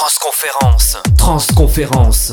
Transconférence. Transconférence.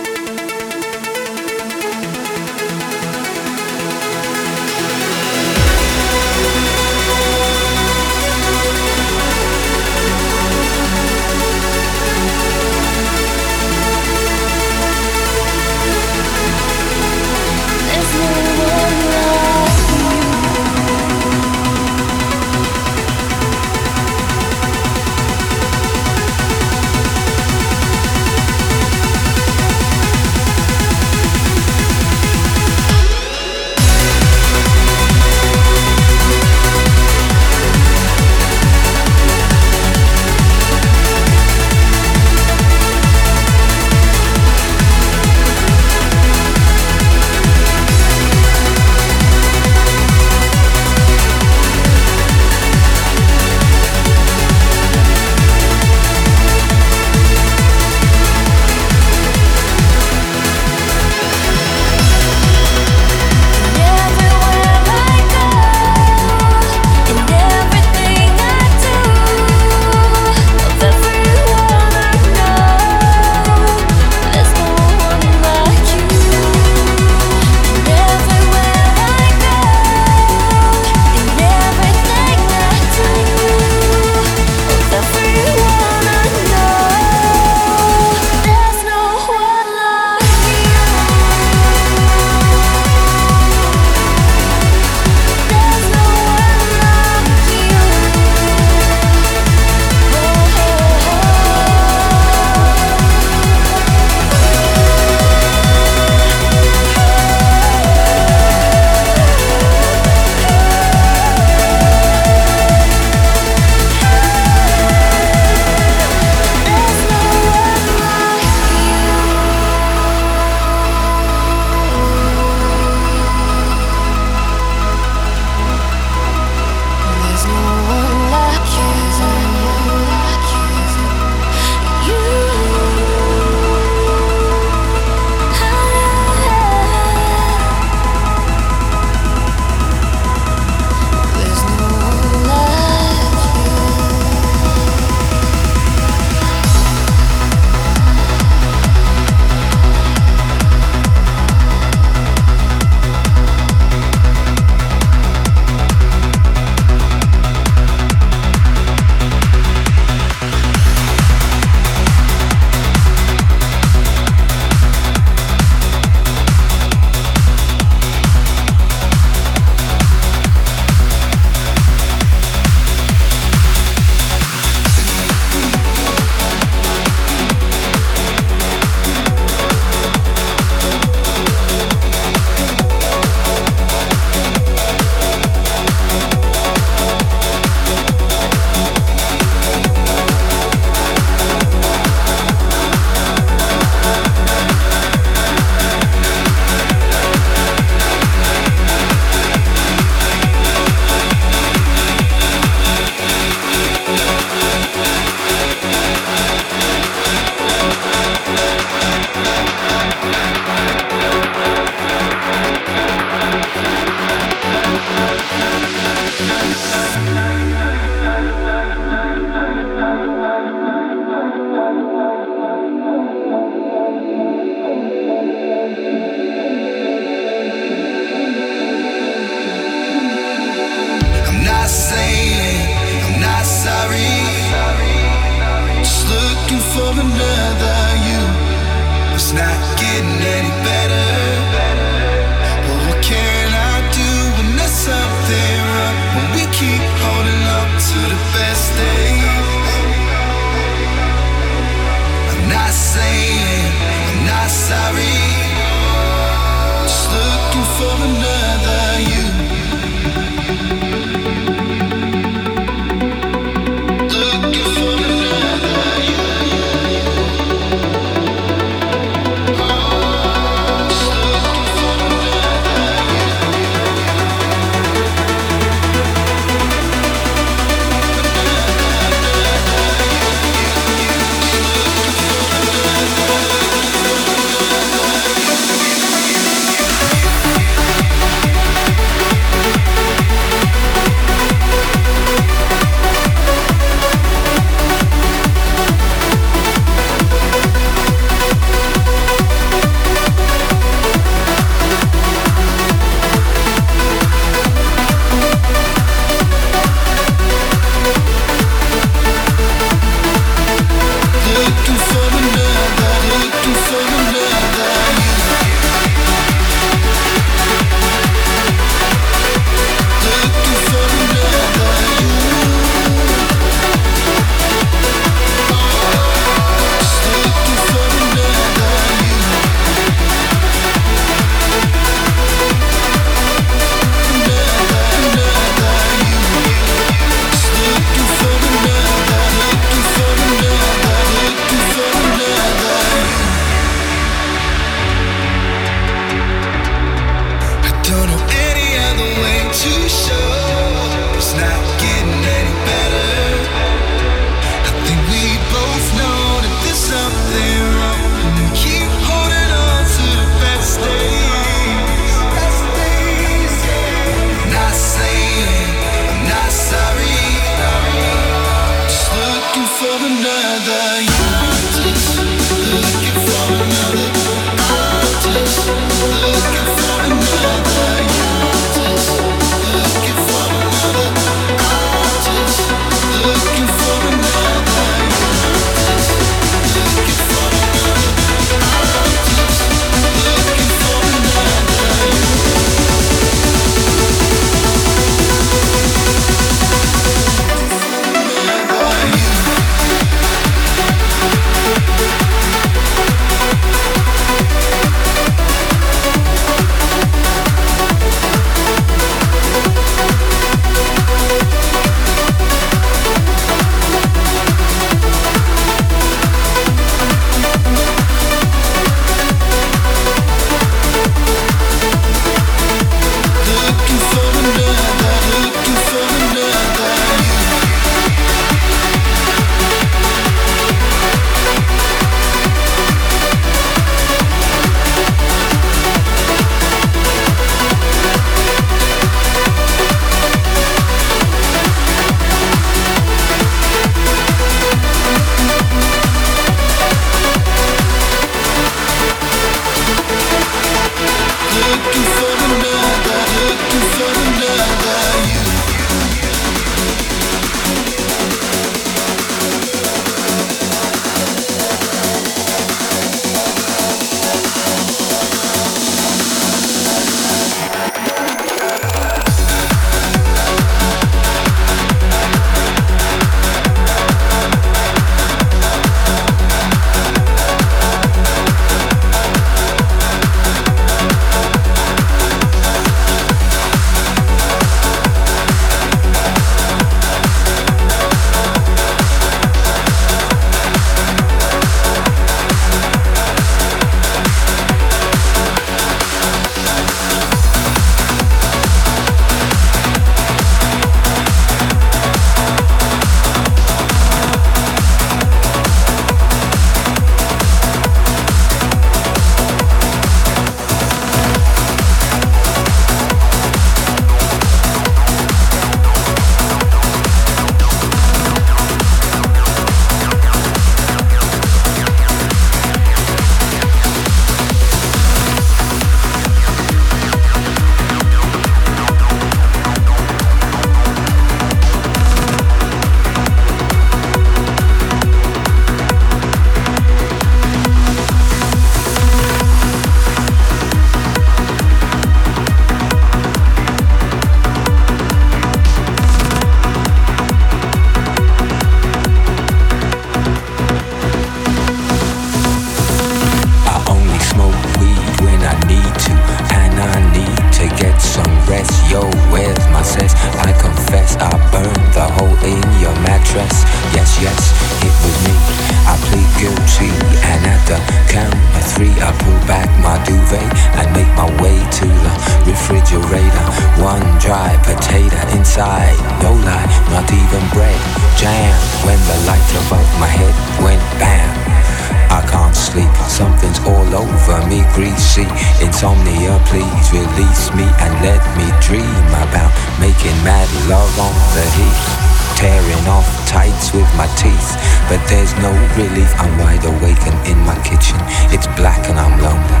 But there's no relief. I'm wide awake and in my kitchen. It's black and I'm lonely.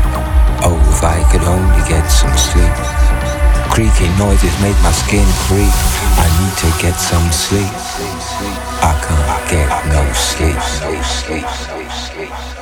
Oh, if I could only get some sleep. Creaky noises make my skin creep. I need to get some sleep. I can't get no sleep. No sleep. Flo The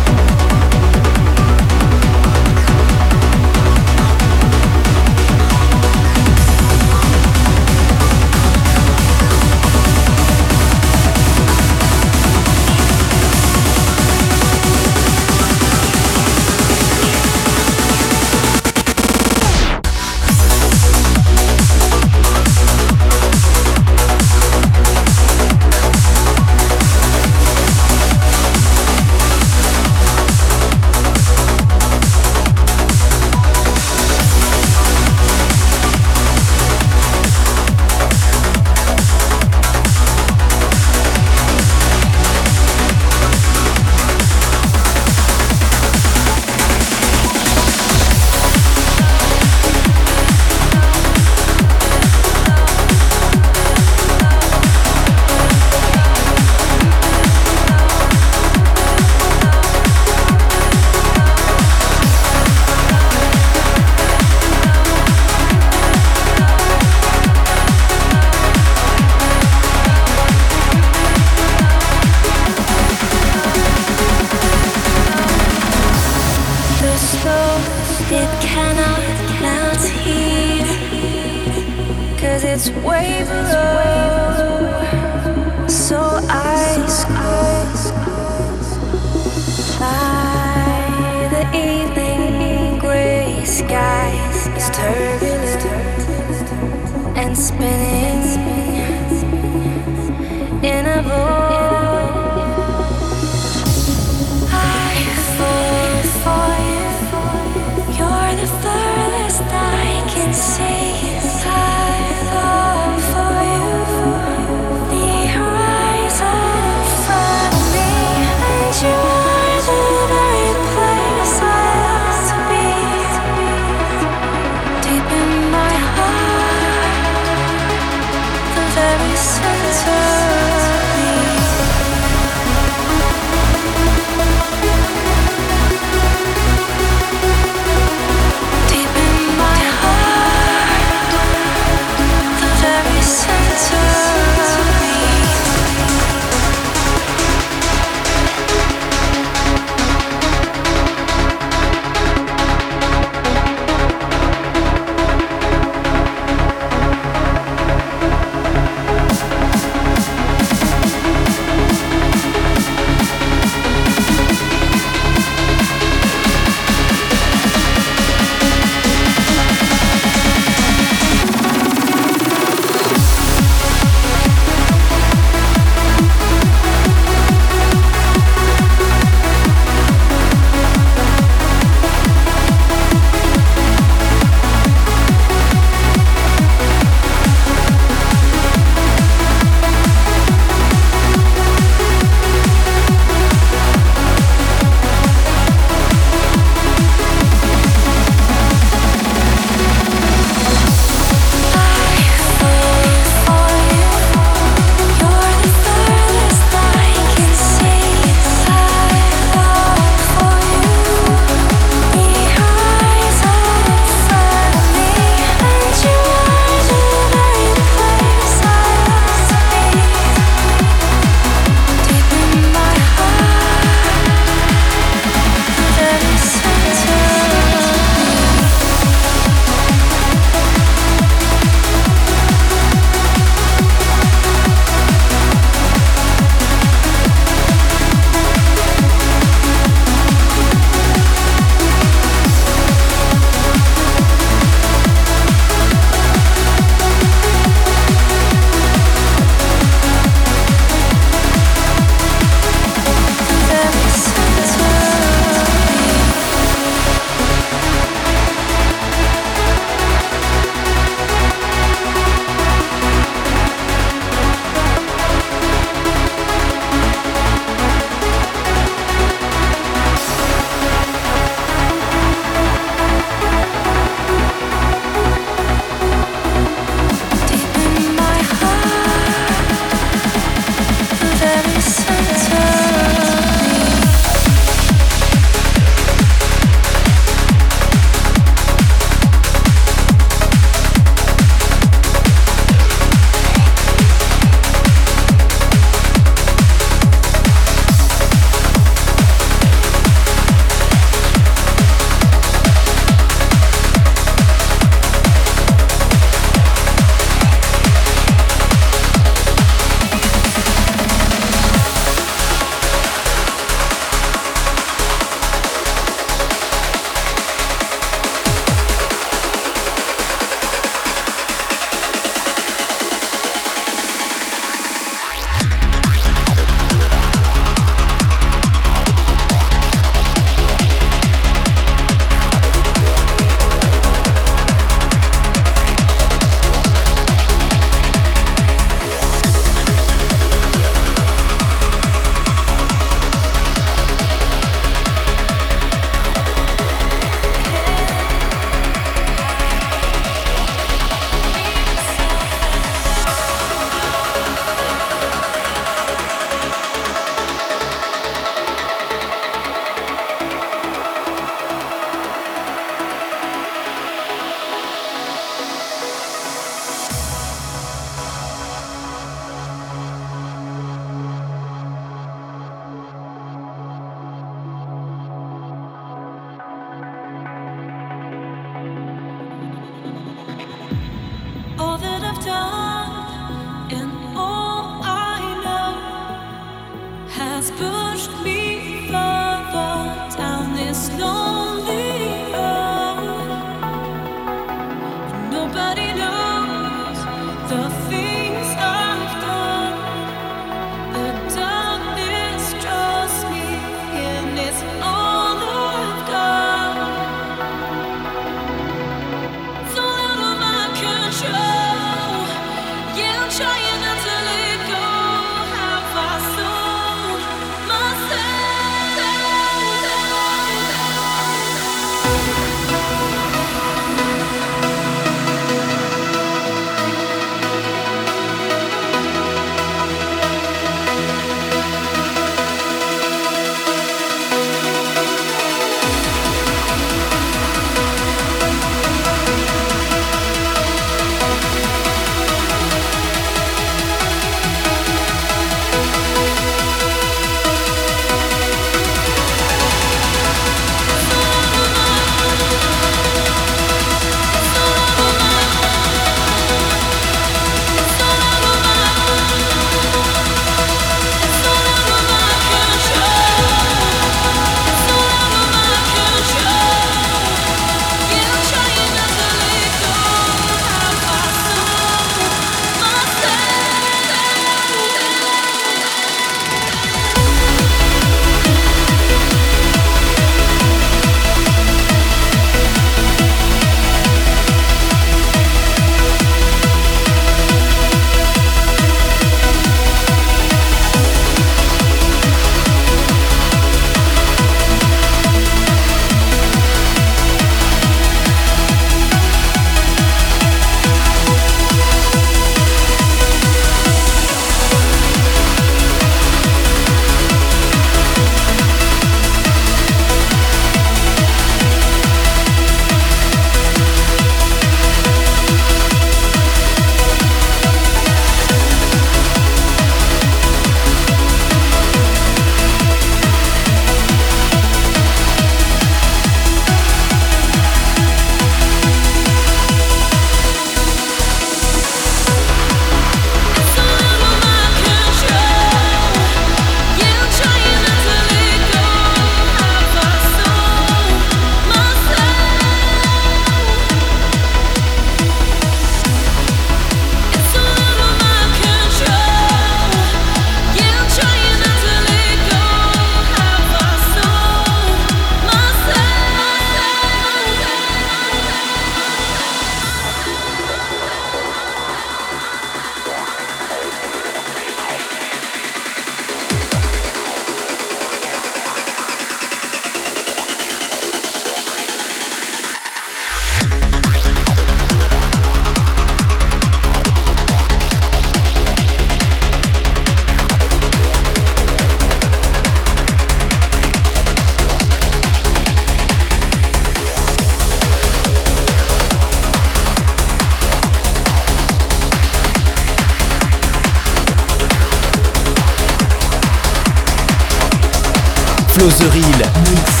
Closerie.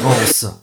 conférence.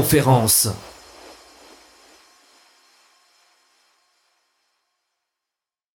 conférence.